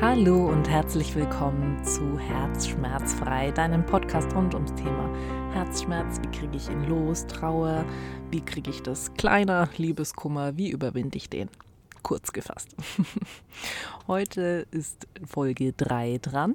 Hallo und herzlich willkommen zu Herzschmerzfrei, deinem Podcast rund ums Thema Herzschmerz. Wie kriege ich ihn los? Trauer? Wie kriege ich das kleiner? Liebeskummer? Wie überwinde ich den? Kurz gefasst. Heute ist Folge 3 dran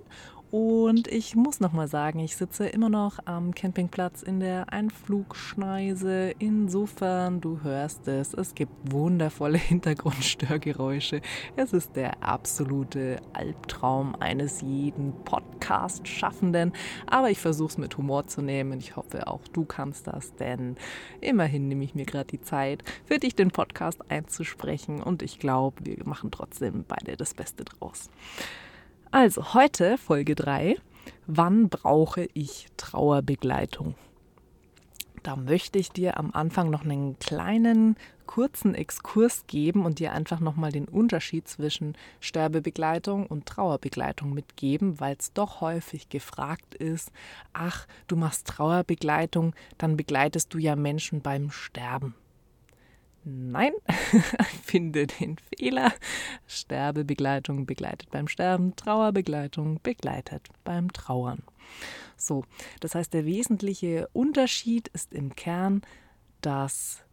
und ich muss noch mal sagen, ich sitze immer noch am Campingplatz in der Einflugschneise. Insofern, du hörst es, es gibt wundervolle Hintergrundstörgeräusche. Es ist der absolute Albtraum eines jeden Podcast-Schaffenden. Aber ich versuche es mit Humor zu nehmen. Ich hoffe, auch du kannst das, denn immerhin nehme ich mir gerade die Zeit, für dich den Podcast einzusprechen. Und ich glaube, wir machen trotzdem beide das Beste draus. Also heute Folge 3. Wann brauche ich Trauerbegleitung? Da möchte ich dir am Anfang noch einen kleinen kurzen Exkurs geben und dir einfach nochmal den Unterschied zwischen Sterbebegleitung und Trauerbegleitung mitgeben, weil es doch häufig gefragt ist, ach, du machst Trauerbegleitung, dann begleitest du ja Menschen beim Sterben. Nein, finde den Fehler. Sterbebegleitung begleitet beim Sterben, Trauerbegleitung begleitet beim Trauern. So, das heißt, der wesentliche Unterschied ist im Kern, dass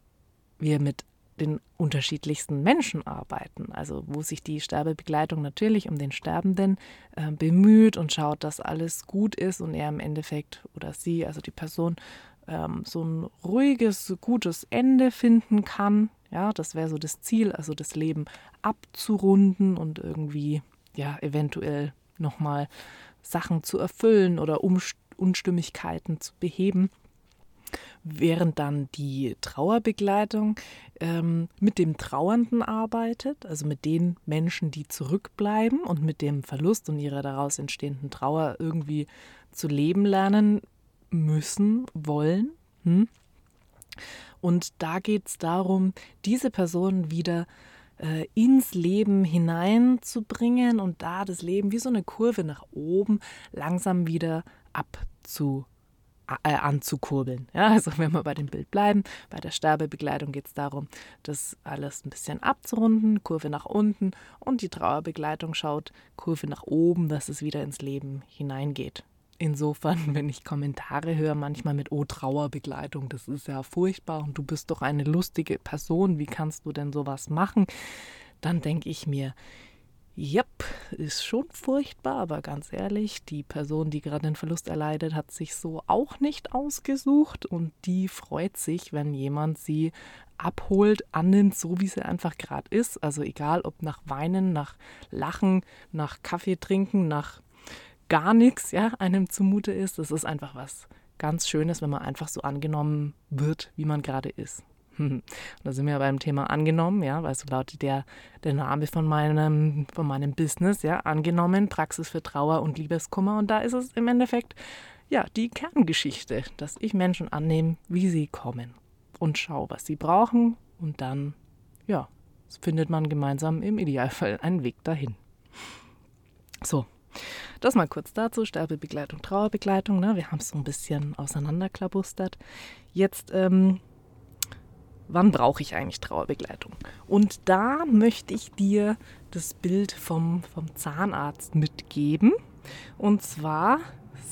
wir mit den unterschiedlichsten Menschen arbeiten. Also wo sich die Sterbebegleitung natürlich um den Sterbenden äh, bemüht und schaut, dass alles gut ist und er im Endeffekt oder sie, also die Person, ähm, so ein ruhiges, gutes Ende finden kann. Ja, das wäre so das Ziel, also das Leben abzurunden und irgendwie, ja, eventuell nochmal Sachen zu erfüllen oder Unstimmigkeiten zu beheben. Während dann die Trauerbegleitung ähm, mit dem Trauernden arbeitet, also mit den Menschen, die zurückbleiben und mit dem Verlust und ihrer daraus entstehenden Trauer irgendwie zu leben lernen, müssen, wollen. Hm? Und da geht es darum, diese Person wieder äh, ins Leben hineinzubringen und da das Leben wie so eine Kurve nach oben langsam wieder abzu, äh, anzukurbeln. Ja, also wenn wir bei dem Bild bleiben, bei der Sterbebegleitung geht es darum, das alles ein bisschen abzurunden, Kurve nach unten und die Trauerbegleitung schaut Kurve nach oben, dass es wieder ins Leben hineingeht. Insofern, wenn ich Kommentare höre, manchmal mit Oh, Trauerbegleitung, das ist ja furchtbar und du bist doch eine lustige Person, wie kannst du denn sowas machen? Dann denke ich mir, Jep, ist schon furchtbar, aber ganz ehrlich, die Person, die gerade den Verlust erleidet, hat sich so auch nicht ausgesucht und die freut sich, wenn jemand sie abholt, annimmt, so wie sie einfach gerade ist. Also egal, ob nach Weinen, nach Lachen, nach Kaffee trinken, nach gar nichts ja, einem zumute ist. Das ist einfach was ganz Schönes, wenn man einfach so angenommen wird, wie man gerade ist. da sind wir beim Thema angenommen, ja, weil so lautet der, der Name von meinem, von meinem Business, ja, angenommen, Praxis für Trauer und Liebeskummer. Und da ist es im Endeffekt, ja, die Kerngeschichte, dass ich Menschen annehme, wie sie kommen und schaue, was sie brauchen und dann, ja, findet man gemeinsam im Idealfall einen Weg dahin. So, das mal kurz dazu, Sterbebegleitung, Trauerbegleitung. Ne? Wir haben es so ein bisschen auseinanderklabustert. Jetzt, ähm, wann brauche ich eigentlich Trauerbegleitung? Und da möchte ich dir das Bild vom, vom Zahnarzt mitgeben. Und zwar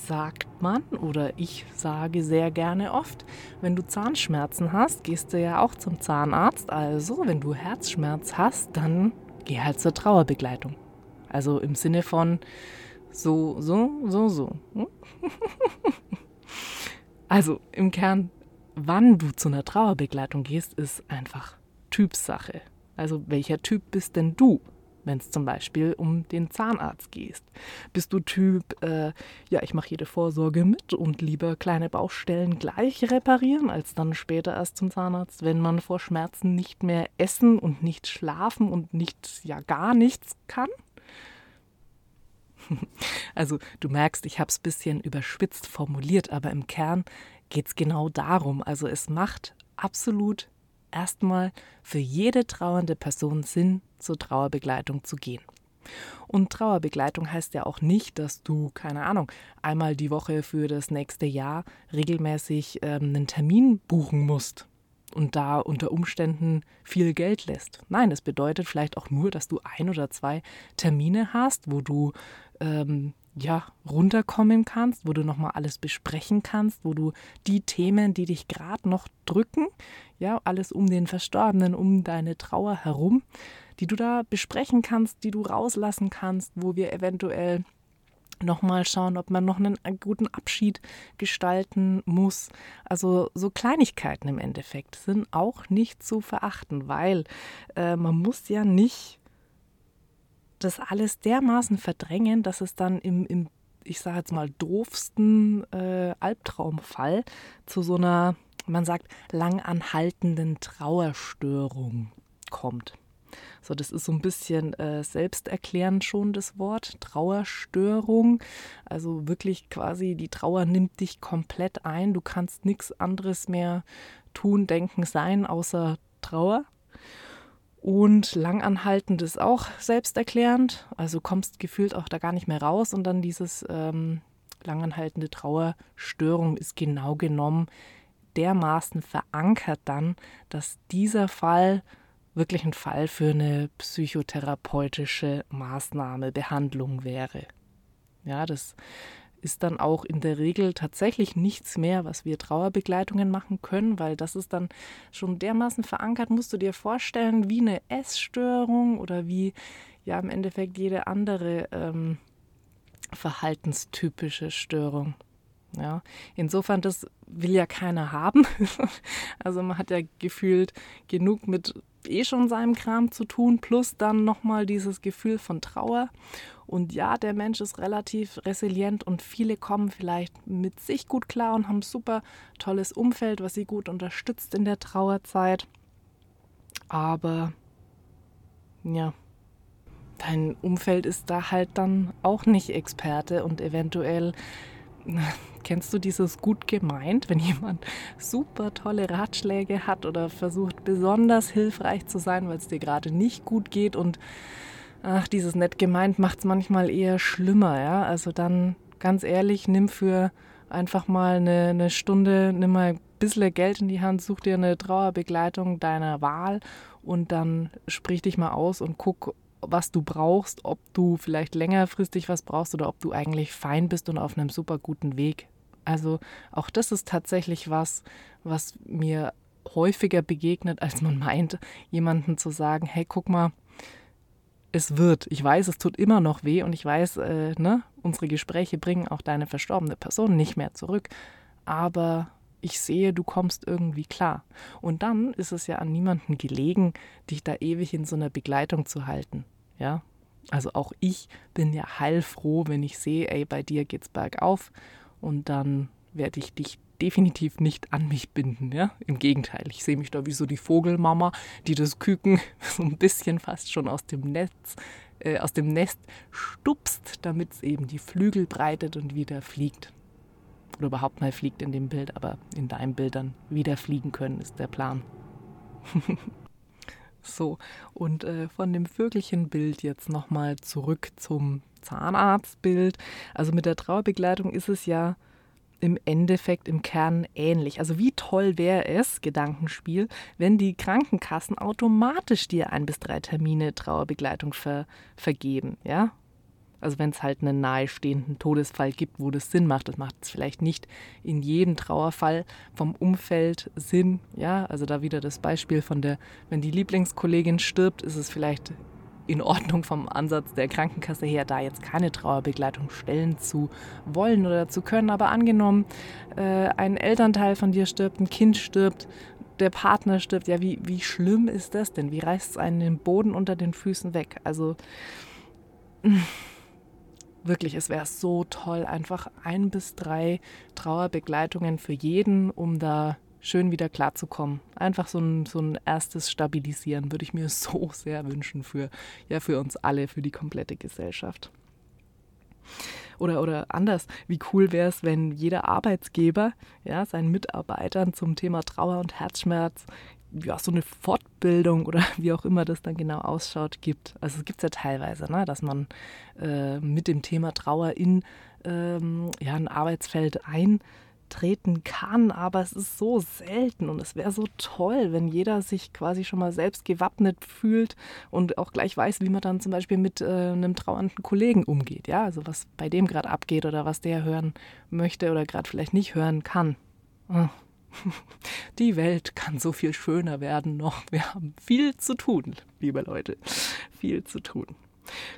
sagt man oder ich sage sehr gerne oft, wenn du Zahnschmerzen hast, gehst du ja auch zum Zahnarzt. Also, wenn du Herzschmerz hast, dann geh halt zur Trauerbegleitung. Also im Sinne von, so, so, so, so. Hm? also im Kern, wann du zu einer Trauerbegleitung gehst, ist einfach Typsache. Also welcher Typ bist denn du? wenn es zum Beispiel um den Zahnarzt geht. Bist du Typ, äh, ja, ich mache jede Vorsorge mit und lieber kleine Baustellen gleich reparieren, als dann später erst zum Zahnarzt, wenn man vor Schmerzen nicht mehr essen und nicht schlafen und nicht, ja, gar nichts kann? Also du merkst, ich habe es ein bisschen überspitzt formuliert, aber im Kern geht es genau darum. Also es macht absolut erstmal für jede trauernde Person Sinn, zur Trauerbegleitung zu gehen. Und Trauerbegleitung heißt ja auch nicht, dass du, keine Ahnung, einmal die Woche für das nächste Jahr regelmäßig ähm, einen Termin buchen musst. Und da unter Umständen viel Geld lässt. Nein, es bedeutet vielleicht auch nur, dass du ein oder zwei Termine hast, wo du ähm, ja runterkommen kannst, wo du nochmal alles besprechen kannst, wo du die Themen, die dich gerade noch drücken, ja, alles um den Verstorbenen, um deine Trauer herum, die du da besprechen kannst, die du rauslassen kannst, wo wir eventuell nochmal schauen, ob man noch einen, guten Abschied gestalten muss. Also so Kleinigkeiten im Endeffekt sind auch nicht zu verachten, weil äh, man muss ja nicht das alles dermaßen verdrängen, dass es dann im, im ich sage jetzt mal, doofsten äh, Albtraumfall zu so einer, man sagt, langanhaltenden Trauerstörung kommt. So, das ist so ein bisschen äh, selbsterklärend schon das Wort, Trauerstörung. Also wirklich quasi die Trauer nimmt dich komplett ein. Du kannst nichts anderes mehr tun, denken, sein, außer Trauer. Und langanhaltend ist auch selbsterklärend. Also kommst gefühlt auch da gar nicht mehr raus. Und dann dieses ähm, langanhaltende Trauerstörung ist genau genommen dermaßen verankert dann, dass dieser Fall wirklich ein Fall für eine psychotherapeutische Maßnahme, Behandlung wäre. Ja, das ist dann auch in der Regel tatsächlich nichts mehr, was wir Trauerbegleitungen machen können, weil das ist dann schon dermaßen verankert, musst du dir vorstellen, wie eine Essstörung oder wie ja im Endeffekt jede andere ähm, verhaltenstypische Störung. Ja, insofern, das will ja keiner haben. also man hat ja gefühlt genug mit eh schon seinem Kram zu tun, plus dann nochmal dieses Gefühl von Trauer. Und ja, der Mensch ist relativ resilient und viele kommen vielleicht mit sich gut klar und haben super tolles Umfeld, was sie gut unterstützt in der Trauerzeit. Aber ja, dein Umfeld ist da halt dann auch nicht Experte und eventuell Kennst du dieses gut gemeint, wenn jemand super tolle Ratschläge hat oder versucht besonders hilfreich zu sein, weil es dir gerade nicht gut geht und ach, dieses nett gemeint macht es manchmal eher schlimmer, ja? Also dann ganz ehrlich, nimm für einfach mal eine, eine Stunde, nimm mal ein bisschen Geld in die Hand, such dir eine Trauerbegleitung deiner Wahl und dann sprich dich mal aus und guck, was du brauchst, ob du vielleicht längerfristig was brauchst oder ob du eigentlich fein bist und auf einem super guten Weg. Also auch das ist tatsächlich was, was mir häufiger begegnet, als man meint, jemanden zu sagen, hey, guck mal, es wird. Ich weiß, es tut immer noch weh und ich weiß, äh, ne, unsere Gespräche bringen auch deine verstorbene Person nicht mehr zurück. Aber ich sehe, du kommst irgendwie klar. Und dann ist es ja an niemanden gelegen, dich da ewig in so einer Begleitung zu halten. Ja, also auch ich bin ja heilfroh, wenn ich sehe, ey, bei dir geht's bergauf und dann werde ich dich definitiv nicht an mich binden, ja? Im Gegenteil, ich sehe mich da wie so die Vogelmama, die das Küken so ein bisschen fast schon aus dem Netz, äh, aus dem Nest stupst, damit es eben die Flügel breitet und wieder fliegt oder überhaupt mal fliegt in dem Bild, aber in deinem Bild dann wieder fliegen können, ist der Plan. so, und äh, von dem Vögelchenbild jetzt nochmal zurück zum Zahnarztbild. Also mit der Trauerbegleitung ist es ja im Endeffekt im Kern ähnlich. Also wie toll wäre es, Gedankenspiel, wenn die Krankenkassen automatisch dir ein bis drei Termine Trauerbegleitung ver vergeben, ja? Also wenn es halt einen nahestehenden Todesfall gibt, wo das Sinn macht, das macht es vielleicht nicht in jedem Trauerfall vom Umfeld Sinn. Ja, also da wieder das Beispiel von der, wenn die Lieblingskollegin stirbt, ist es vielleicht in Ordnung vom Ansatz der Krankenkasse her, da jetzt keine Trauerbegleitung stellen zu wollen oder zu können. Aber angenommen, äh, ein Elternteil von dir stirbt, ein Kind stirbt, der Partner stirbt, ja, wie, wie schlimm ist das denn? Wie reißt es einen den Boden unter den Füßen weg? Also wirklich, es wäre so toll, einfach ein bis drei Trauerbegleitungen für jeden, um da schön wieder klarzukommen. Einfach so ein, so ein erstes Stabilisieren würde ich mir so sehr wünschen für, ja, für uns alle, für die komplette Gesellschaft. Oder, oder anders, wie cool wäre es, wenn jeder Arbeitsgeber ja, seinen Mitarbeitern zum Thema Trauer und Herzschmerz ja, so eine Fortbildung oder wie auch immer das dann genau ausschaut, gibt. Also es gibt es ja teilweise, ne, dass man äh, mit dem Thema Trauer in ähm, ja, ein Arbeitsfeld ein treten kann, aber es ist so selten und es wäre so toll, wenn jeder sich quasi schon mal selbst gewappnet fühlt und auch gleich weiß, wie man dann zum Beispiel mit äh, einem trauernden Kollegen umgeht, ja, also was bei dem gerade abgeht oder was der hören möchte oder gerade vielleicht nicht hören kann. Oh. Die Welt kann so viel schöner werden noch. Wir haben viel zu tun, liebe Leute. Viel zu tun.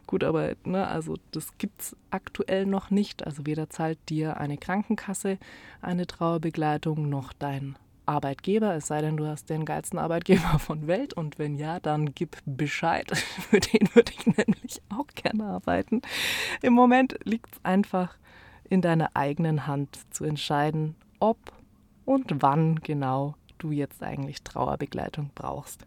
Gut, aber ne, also das gibt es aktuell noch nicht. Also weder zahlt dir eine Krankenkasse eine Trauerbegleitung noch dein Arbeitgeber, es sei denn, du hast den geilsten Arbeitgeber von Welt und wenn ja, dann gib Bescheid. Für den würde ich nämlich auch gerne arbeiten. Im Moment liegt es einfach in deiner eigenen Hand zu entscheiden, ob und wann genau du jetzt eigentlich Trauerbegleitung brauchst.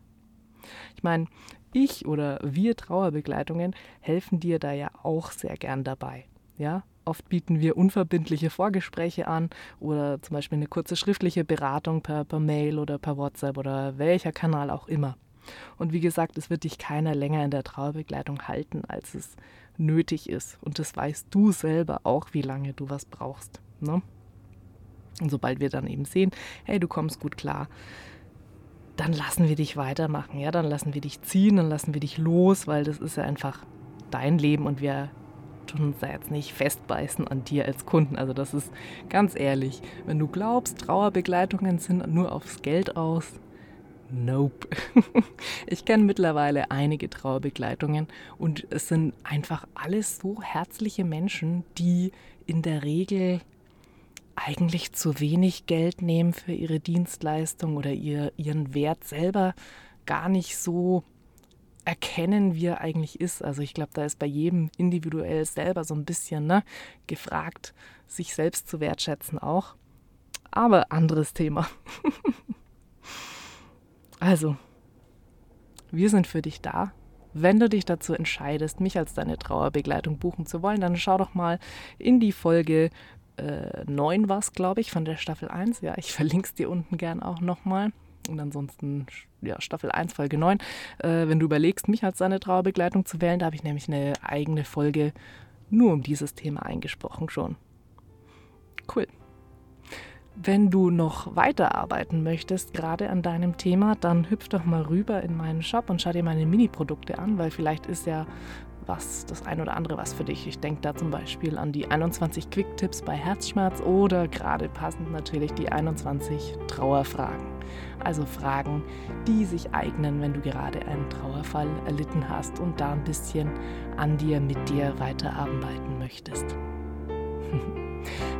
Ich meine, ich oder wir Trauerbegleitungen helfen dir da ja auch sehr gern dabei. Ja, oft bieten wir unverbindliche Vorgespräche an oder zum Beispiel eine kurze schriftliche Beratung per, per Mail oder per WhatsApp oder welcher Kanal auch immer. Und wie gesagt, es wird dich keiner länger in der Trauerbegleitung halten, als es nötig ist. Und das weißt du selber auch, wie lange du was brauchst. Ne? Und sobald wir dann eben sehen, hey, du kommst gut klar, dann lassen wir dich weitermachen, ja, dann lassen wir dich ziehen, dann lassen wir dich los, weil das ist ja einfach dein Leben und wir tun uns da jetzt nicht festbeißen an dir als Kunden. Also das ist ganz ehrlich, wenn du glaubst, Trauerbegleitungen sind nur aufs Geld aus, nope. Ich kenne mittlerweile einige Trauerbegleitungen und es sind einfach alles so herzliche Menschen, die in der Regel eigentlich zu wenig Geld nehmen für ihre Dienstleistung oder ihr, ihren Wert selber gar nicht so erkennen, wie er eigentlich ist. Also ich glaube, da ist bei jedem individuell selber so ein bisschen ne, gefragt, sich selbst zu wertschätzen auch. Aber anderes Thema. also, wir sind für dich da. Wenn du dich dazu entscheidest, mich als deine Trauerbegleitung buchen zu wollen, dann schau doch mal in die Folge äh, 9 war es, glaube ich, von der Staffel 1. Ja, ich verlinke es dir unten gern auch nochmal. Und ansonsten, ja, Staffel 1, Folge 9. Äh, wenn du überlegst, mich als deine Trauerbegleitung zu wählen, da habe ich nämlich eine eigene Folge nur um dieses Thema eingesprochen schon. Cool. Wenn du noch weiterarbeiten möchtest, gerade an deinem Thema, dann hüpf doch mal rüber in meinen Shop und schau dir meine Mini-Produkte an, weil vielleicht ist ja was, das ein oder andere was für dich. Ich denke da zum Beispiel an die 21 Quick-Tipps bei Herzschmerz oder gerade passend natürlich die 21 Trauerfragen. Also Fragen, die sich eignen, wenn du gerade einen Trauerfall erlitten hast und da ein bisschen an dir, mit dir weiterarbeiten möchtest.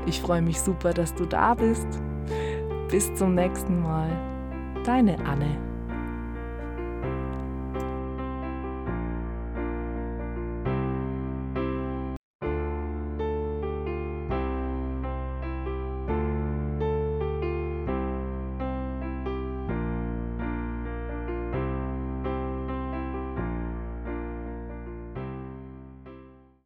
Ich freue mich super, dass du da bist. Bis zum nächsten Mal. Deine Anne.